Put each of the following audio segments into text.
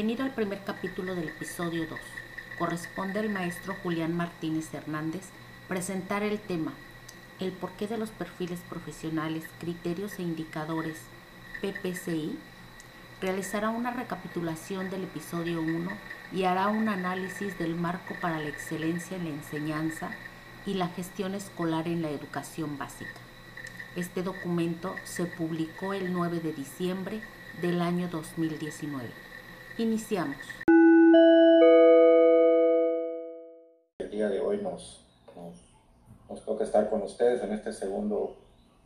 Bienvenido al primer capítulo del episodio 2. Corresponde al maestro Julián Martínez Hernández presentar el tema, el porqué de los perfiles profesionales, criterios e indicadores PPCI. Realizará una recapitulación del episodio 1 y hará un análisis del marco para la excelencia en la enseñanza y la gestión escolar en la educación básica. Este documento se publicó el 9 de diciembre del año 2019. Iniciamos. El día de hoy nos, nos, toca estar con ustedes en este segundo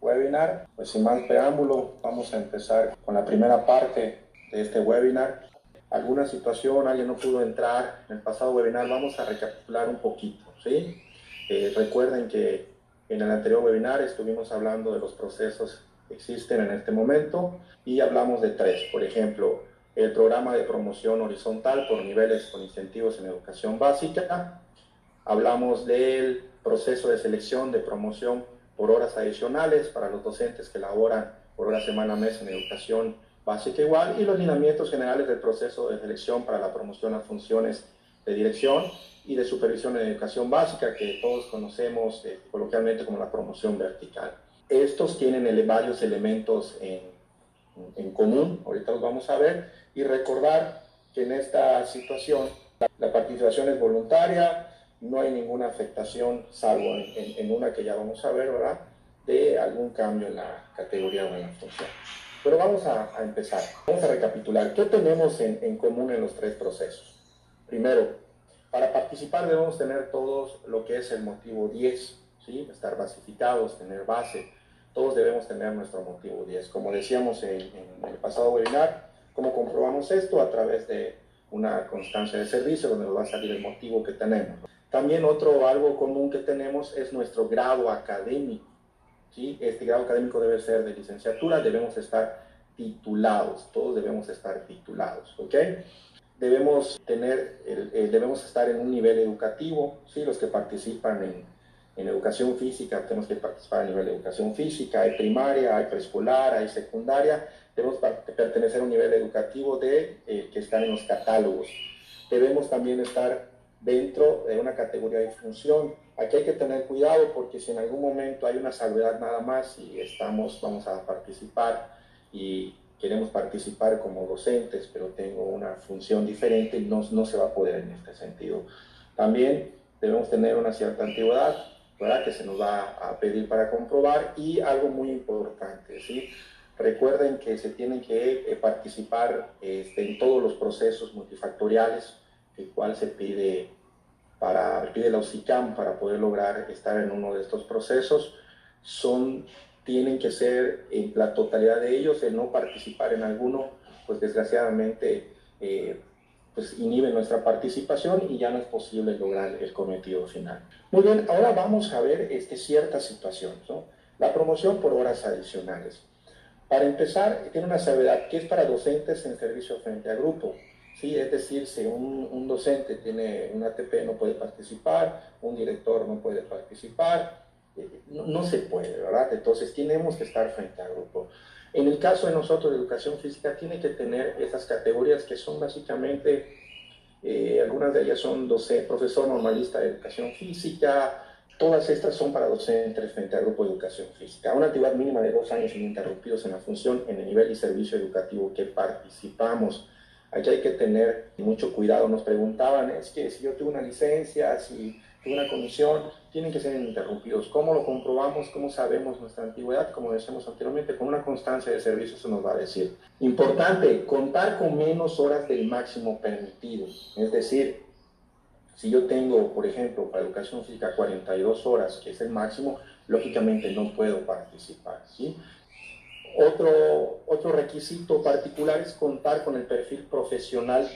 webinar. Pues sin más preámbulo, vamos a empezar con la primera parte de este webinar. Alguna situación, alguien no pudo entrar en el pasado webinar, vamos a recapitular un poquito, ¿sí? Eh, recuerden que en el anterior webinar estuvimos hablando de los procesos que existen en este momento y hablamos de tres, por ejemplo, el programa de promoción horizontal por niveles con incentivos en educación básica. Hablamos del proceso de selección de promoción por horas adicionales para los docentes que laboran por hora, semana, mes en educación básica igual y los lineamientos generales del proceso de selección para la promoción a funciones de dirección y de supervisión en educación básica que todos conocemos eh, coloquialmente como la promoción vertical. Estos tienen varios elementos en, en común, ahorita los vamos a ver, y recordar que en esta situación la participación es voluntaria, no hay ninguna afectación, salvo en, una que ya vamos a ver, ¿verdad?, de algún cambio en la categoría o en la función. Pero vamos a, empezar, vamos a recapitular. ¿Qué tenemos en, en común en los tres procesos? Primero, para participar debemos tener todos lo que es el motivo 10, ¿sí? estar basificados, tener base. Todos debemos tener nuestro motivo 10. Como decíamos en, en el pasado webinar, ¿Cómo comprobamos esto? A través de una constancia de servicio donde nos va a salir el motivo que tenemos. También otro algo común que tenemos es nuestro grado académico. ¿sí? Este grado académico debe ser de licenciatura, debemos estar titulados, todos debemos estar titulados. ¿ok? Debemos, tener, debemos estar en un nivel educativo, ¿sí? los que participan en, en educación física tenemos que participar a nivel de educación física, hay primaria, hay preescolar, hay secundaria, debemos pertenecer a un nivel educativo de, eh, que están en los catálogos. Debemos también estar dentro de una categoría de función. Aquí hay que tener cuidado porque si en algún momento hay una salvedad nada más y estamos, vamos a participar y queremos participar como docentes, pero tengo una función diferente, no, no se va a poder en este sentido. También debemos tener una cierta antigüedad, que se nos va a pedir para comprobar y algo muy importante, ¿sí? Recuerden que se tienen que eh, participar este, en todos los procesos multifactoriales, el cual se pide para pide la OSICAM para poder lograr estar en uno de estos procesos. Son, tienen que ser en la totalidad de ellos, el no participar en alguno, pues desgraciadamente eh, pues inhibe nuestra participación y ya no es posible lograr el cometido final. Muy bien, ahora vamos a ver este, ciertas situaciones. ¿no? La promoción por horas adicionales. Para empezar, tiene una salvedad que es para docentes en servicio frente a grupo. ¿sí? Es decir, si un, docente tiene un ATP no puede participar, un director no puede participar, eh, no, se puede, ¿verdad? Entonces tenemos que estar frente a grupo. En el caso de nosotros de educación física, tiene que tener esas categorías que son básicamente, eh, algunas de ellas son docente, profesor normalista de educación física, Todas estas son para docentes frente al grupo de educación física. Una actividad mínima de dos años ininterrumpidos en la función, en el nivel y servicio educativo que participamos. Aquí hay que tener mucho cuidado. Nos preguntaban, es que si yo tengo una licencia, si tengo una comisión, tienen que ser ininterrumpidos. ¿Cómo lo comprobamos? ¿Cómo sabemos nuestra antigüedad? Como decíamos anteriormente, con una constancia de servicio se nos va a decir. Importante, contar con menos horas del máximo permitido. Es decir, si yo tengo, por ejemplo, para educación física 42 horas, que es el máximo, lógicamente no puedo participar. ¿sí? Otro, otro requisito particular es contar con el perfil profesional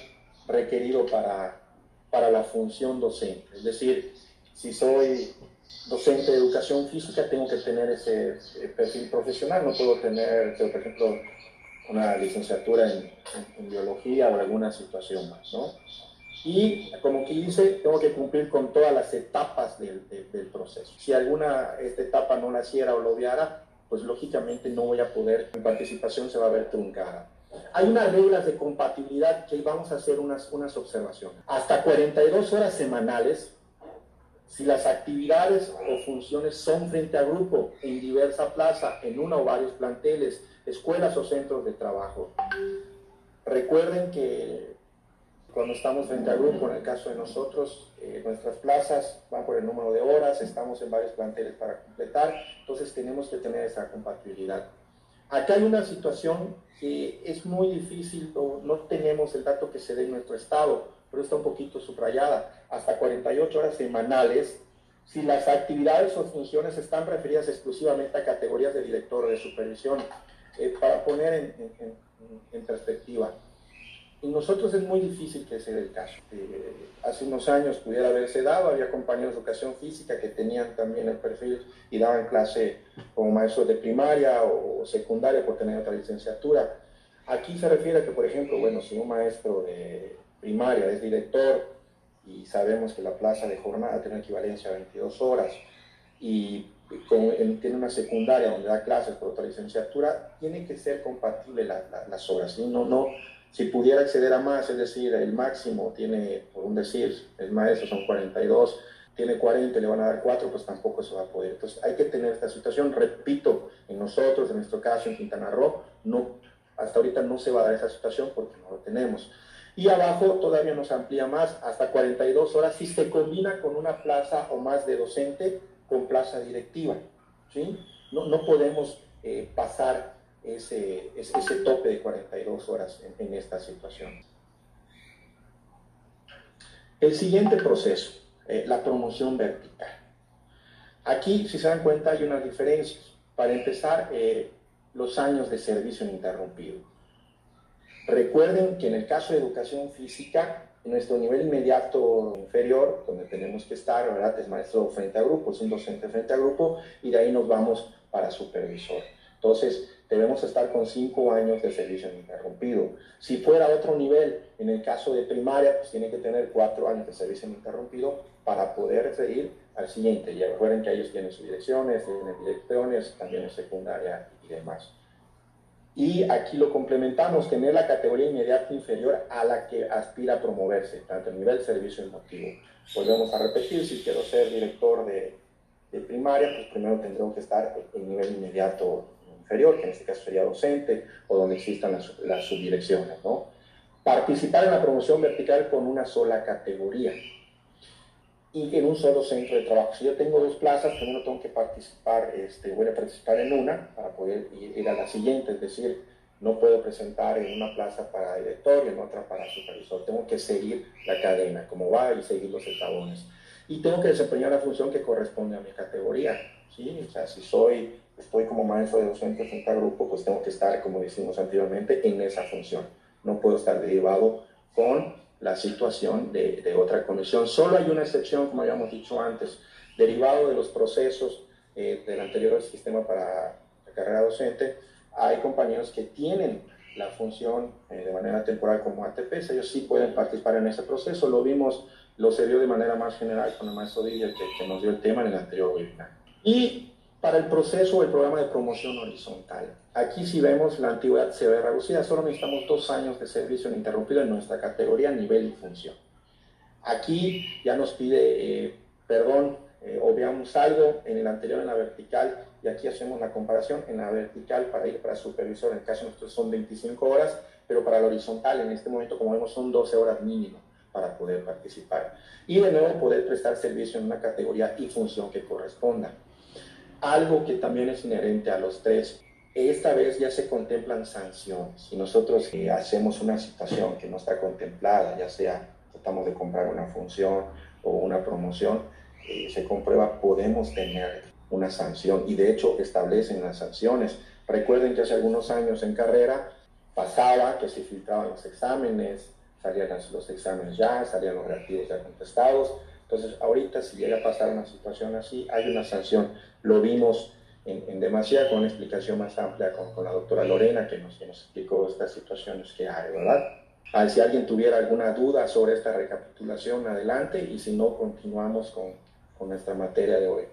requerido para, para la función docente. Es decir, si soy docente de educación física, tengo que tener ese perfil profesional, no puedo tener, por ejemplo, una licenciatura en, en, en biología o alguna situación más, ¿no? y como que dice, tengo que cumplir con todas las etapas del, del, proceso. Si alguna esta etapa no naciera o lo obviara, pues lógicamente no voy a poder, mi participación se va a ver truncada. hay unas reglas de compatibilidad que vamos a hacer unas, unas observaciones. Hasta 42 horas semanales, si las actividades o funciones son frente a grupo, en diversa plaza, en una o varios planteles, escuelas o centros de trabajo. Recuerden que cuando estamos frente a grupo, en el caso de nosotros, eh, nuestras plazas van por el número de horas, estamos en varios planteles para completar, entonces tenemos que tener esa compatibilidad. Acá hay una situación que es muy difícil, no tenemos el dato que se dé en nuestro estado, pero está un poquito subrayada, hasta 48 horas semanales, si las actividades o funciones están referidas exclusivamente a categorías de director de supervisión, eh, para poner en, en, perspectiva. Y nosotros es muy difícil que sea el caso. Eh, hace unos años pudiera haberse dado, había compañeros de educación física que tenían también el perfil y daban clase como maestros de primaria o secundaria por tener otra licenciatura. Aquí se refiere a que, por ejemplo, bueno, si un maestro de primaria es director y sabemos que la plaza de jornada tiene equivalencia a 22 horas y tiene una secundaria donde da clases por otra licenciatura, tiene que ser compatible las horas. No, no, si pudiera acceder a más, es decir, el máximo tiene, por un decir, el maestro son 42, tiene 40 le van a dar 4, pues tampoco se va a poder. Entonces hay que tener esta situación. Repito, en nosotros, en nuestro caso, en Quintana Roo, no, hasta ahorita no se va a dar esa situación porque no lo tenemos. Y abajo todavía nos amplía más, hasta 42 horas, si se combina con una plaza o más de docente con plaza directiva. ¿sí? No, no podemos eh, pasar ese, ese, tope de 42 horas en, en esta situación. El siguiente proceso, eh, la promoción vertical. Aquí, si se dan cuenta, hay unas diferencias. Para empezar, eh, los años de servicio ininterrumpido. Recuerden que en el caso de educación física, en nuestro nivel inmediato inferior, donde tenemos que estar, ¿verdad? Es maestro frente a grupo, es un docente frente a grupo, y de ahí nos vamos para supervisor. Entonces, debemos estar con cinco años de servicio ininterrumpido. Si fuera otro nivel, en el caso de primaria, pues tiene que tener cuatro años de servicio ininterrumpido para poder seguir al siguiente. Y recuerden que ellos tienen sus direcciones, tienen direcciones, también en secundaria y demás. Y aquí lo complementamos, tener la categoría inmediata inferior a la que aspira a promoverse, tanto el nivel servicio emotivo. Volvemos a repetir, si quiero ser director de, de primaria, pues primero tendré que estar en nivel inmediato inferior, que en este caso sería docente, o donde existan las, las subdirecciones. ¿no? Participar en la promoción vertical con una sola categoría y en un solo centro de trabajo. Si yo tengo dos plazas, primero tengo que participar, este, voy a participar en una para poder ir, a la siguiente, es decir, no puedo presentar en una plaza para director y en otra para supervisor. Tengo que seguir la cadena, como va, y seguir los eslabones. Y tengo que desempeñar la función que corresponde a mi categoría. ¿sí? O sea, si soy, estoy como maestro de docente frente a grupo, pues tengo que estar, como decimos anteriormente, en esa función. No puedo estar derivado con la situación de, de, otra comisión. Solo hay una excepción, como habíamos dicho antes, derivado de los procesos eh, del anterior sistema para la carrera docente, hay compañeros que tienen la función eh, de manera temporal como ATPs, ellos sí pueden participar en ese proceso, lo vimos, lo se vio de manera más general con el maestro Díaz que, que nos dio el tema en el anterior webinar. Y para el proceso el programa de promoción horizontal. Aquí si vemos la antigüedad se ve reducida, solo necesitamos dos años de servicio ininterrumpido en nuestra categoría, nivel y función. Aquí ya nos pide eh, perdón, eh, obviamos algo en el anterior en la vertical y aquí hacemos la comparación en la vertical para ir para supervisor, en el caso nuestro son 25 horas, pero para la horizontal en este momento como vemos son 12 horas mínimo para poder participar. Y de nuevo poder prestar servicio en una categoría y función que corresponda algo que también es inherente a los tres. Esta vez ya se contemplan sanciones. Si nosotros eh, hacemos una situación que no está contemplada, ya sea tratamos de comprar una función o una promoción, eh, se comprueba, podemos tener una sanción y de hecho establecen las sanciones. Recuerden que hace algunos años en carrera pasaba que se filtraban los exámenes, salían los exámenes ya, salían los reactivos ya contestados, entonces, ahorita si llega a pasar una situación así, hay una sanción. Lo vimos en, en demasía con una explicación más amplia con, la doctora Lorena que nos, nos, explicó estas situaciones que hay, ¿verdad? Ah, si alguien tuviera alguna duda sobre esta recapitulación, adelante, y si no, continuamos con, con nuestra materia de hoy.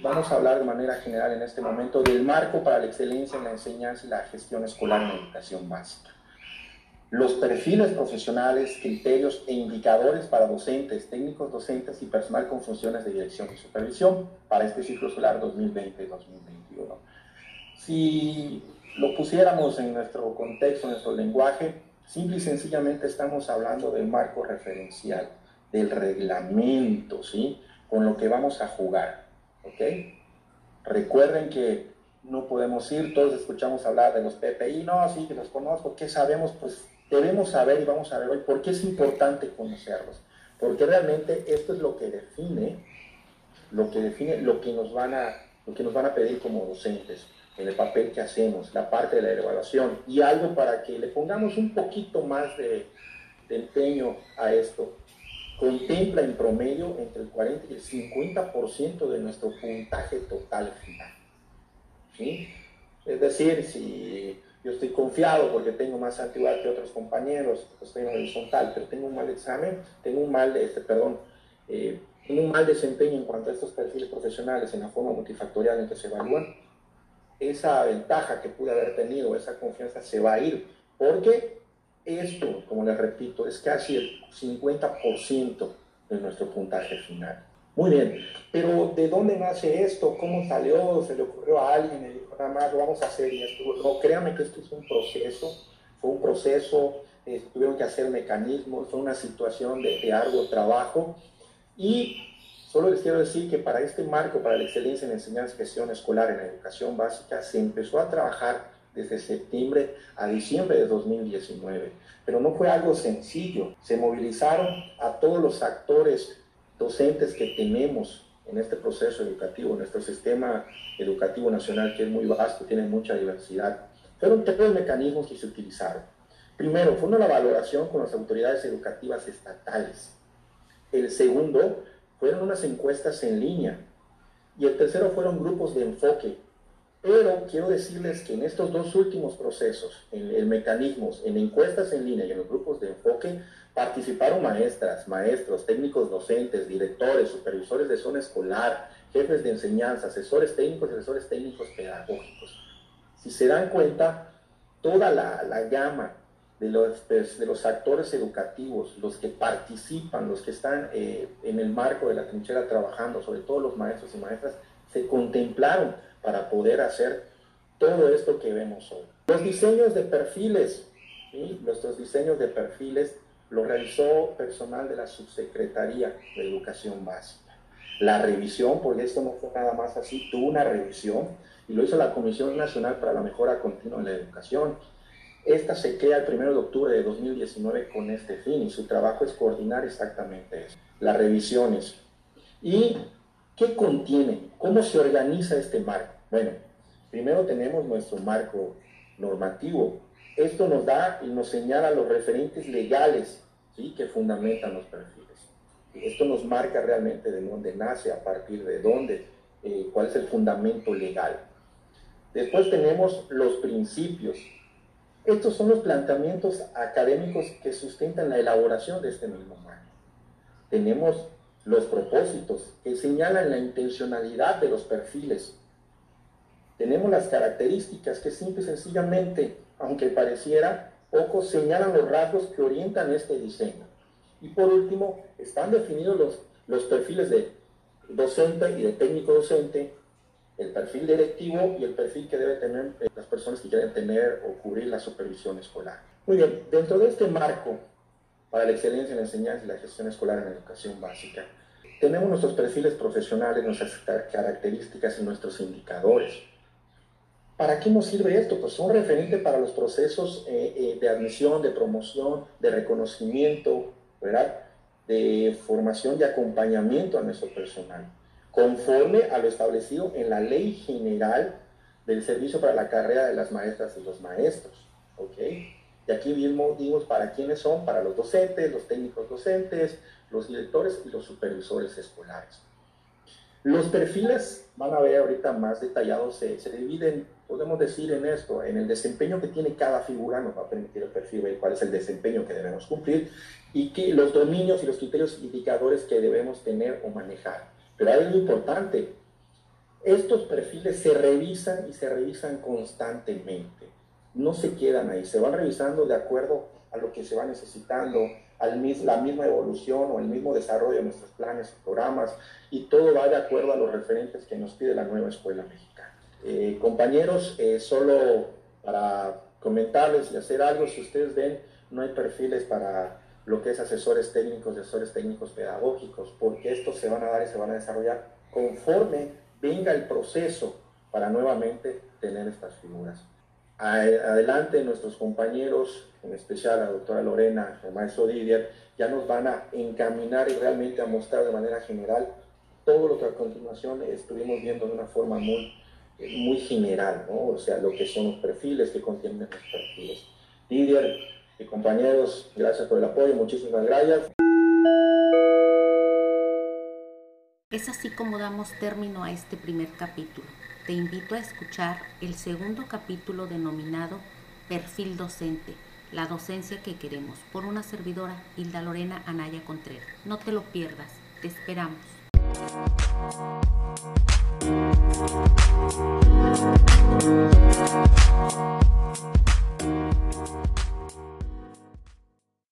Vamos a hablar de manera general en este momento del marco para la excelencia en la enseñanza y la gestión escolar en la educación básica. Los perfiles profesionales, criterios e indicadores para docentes, técnicos docentes y personal con funciones de dirección y supervisión para este ciclo escolar 2020-2021. Si lo pusiéramos en nuestro contexto, en nuestro lenguaje, simple y sencillamente estamos hablando del marco referencial, del reglamento, ¿sí? Con lo que vamos a jugar. ¿ok? Recuerden que no podemos ir, todos escuchamos hablar de los PPI, no, sí, que los conozco, ¿qué sabemos? Pues debemos saber y vamos a ver hoy por qué es importante conocerlos, porque realmente esto es lo que define, lo que define lo que nos van a, lo que nos van a pedir como docentes en el papel que hacemos, la parte de la evaluación y algo para que le pongamos un poquito más de, de empeño a esto contempla en promedio entre el 40 y el 50% de nuestro puntaje total final. ¿Sí? Es decir, si yo estoy confiado porque tengo más antigüedad que otros compañeros, estoy en horizontal, pero tengo un mal examen, tengo un mal, este, perdón, eh, tengo un mal desempeño en cuanto a estos perfiles profesionales en la forma multifactorial en que se evalúan, esa ventaja que pude haber tenido, esa confianza se va a ir, porque esto, como les repito, es casi el 50% de nuestro puntaje final. Muy bien, pero ¿de dónde nace esto? ¿Cómo salió? ¿Se le ocurrió a alguien? Nada más lo vamos a hacer y esto. No, créanme que esto es un proceso, fue un proceso, eh, tuvieron que hacer mecanismos, fue una situación de, de arduo trabajo y solo les quiero decir que para este marco, para la excelencia en enseñanza y gestión escolar en la educación básica, se empezó a trabajar desde septiembre a diciembre de 2019. Pero no fue algo sencillo. Se movilizaron a todos los actores docentes que tenemos en este proceso educativo, nuestro sistema educativo nacional, que es muy vasto, tiene mucha diversidad. Fueron tres mecanismos que se utilizaron. Primero, fue una valoración con las autoridades educativas estatales. El segundo, fueron unas encuestas en línea. Y el tercero fueron grupos de enfoque pero quiero decirles que en estos dos últimos procesos, en, mecanismos, en encuestas en línea y en los grupos de enfoque, participaron maestras, maestros, técnicos docentes, directores, supervisores de zona escolar, jefes de enseñanza, asesores técnicos y asesores técnicos pedagógicos. Si se dan cuenta, toda la, la gama de los, de los, actores educativos, los que participan, los que están eh, en el marco de la trinchera trabajando, sobre todo los maestros y maestras, se contemplaron para poder hacer todo esto que vemos hoy. Los diseños de perfiles, nuestros diseños de perfiles lo realizó personal de la Subsecretaría de Educación Básica. La revisión, porque esto no fue nada más así, tuvo una revisión y lo hizo la Comisión Nacional para la Mejora Continua en la Educación. Esta se crea el 1 de octubre de 2019 con este fin y su trabajo es coordinar exactamente eso, las revisiones. Y ¿Qué contiene? ¿Cómo se organiza este marco? Bueno, primero tenemos nuestro marco normativo. Esto nos da y nos señala los referentes legales ¿sí? que fundamentan los perfiles. Esto nos marca realmente de dónde nace, a partir de dónde, eh, cuál es el fundamento legal. Después tenemos los principios. Estos son los planteamientos académicos que sustentan la elaboración de este mismo marco. Tenemos los propósitos que señalan la intencionalidad de los perfiles. Tenemos las características que simple y sencillamente, aunque pareciera poco, señalan los rasgos que orientan este diseño. Y por último, están definidos los, los perfiles de docente y de técnico docente, el perfil directivo y el perfil que debe tener eh, las personas que quieren tener o cubrir la supervisión escolar. Muy bien, dentro de este marco para la excelencia en la enseñanza y la gestión escolar en la educación básica. Tenemos nuestros perfiles profesionales, nuestras características y nuestros indicadores. ¿Para qué nos sirve esto? Pues son referentes para los procesos eh, eh, de admisión, de promoción, de reconocimiento, ¿verdad? de formación y acompañamiento a nuestro personal, conforme a lo establecido en la Ley General del Servicio para la Carrera de las Maestras y los Maestros. ¿ok?, y aquí mismo dimos para quiénes son, para los docentes, los técnicos docentes, los directores y los supervisores escolares. Los perfiles, van a ver ahorita más detallados, se, dividen, podemos decir en esto, en el desempeño que tiene cada figura, nos va a permitir el perfil ver cuál es el desempeño que debemos cumplir y que los dominios y los criterios indicadores que debemos tener o manejar. Pero hay algo importante, estos perfiles se revisan y se revisan constantemente. No se quedan ahí, se van revisando de acuerdo a lo que se va necesitando, a la misma evolución o el mismo desarrollo de nuestros planes y programas, y todo va de acuerdo a los referentes que nos pide la nueva escuela mexicana. Eh, compañeros, eh, solo para comentarles y hacer algo, si ustedes ven, no hay perfiles para lo que es asesores técnicos y asesores técnicos pedagógicos, porque estos se van a dar y se van a desarrollar conforme venga el proceso para nuevamente tener estas figuras. Adelante nuestros compañeros, en especial la doctora Lorena, el maestro Didier, ya nos van a encaminar y realmente a mostrar de manera general todo lo que a continuación estuvimos viendo de una forma muy, muy general, ¿no? o sea, lo que son los perfiles que contienen los perfiles. Didier y compañeros, gracias por el apoyo, muchísimas gracias. Es así como damos término a este primer capítulo. Te invito a escuchar el segundo capítulo denominado Perfil Docente, la docencia que queremos, por una servidora, Hilda Lorena Anaya Contreras. No te lo pierdas, te esperamos.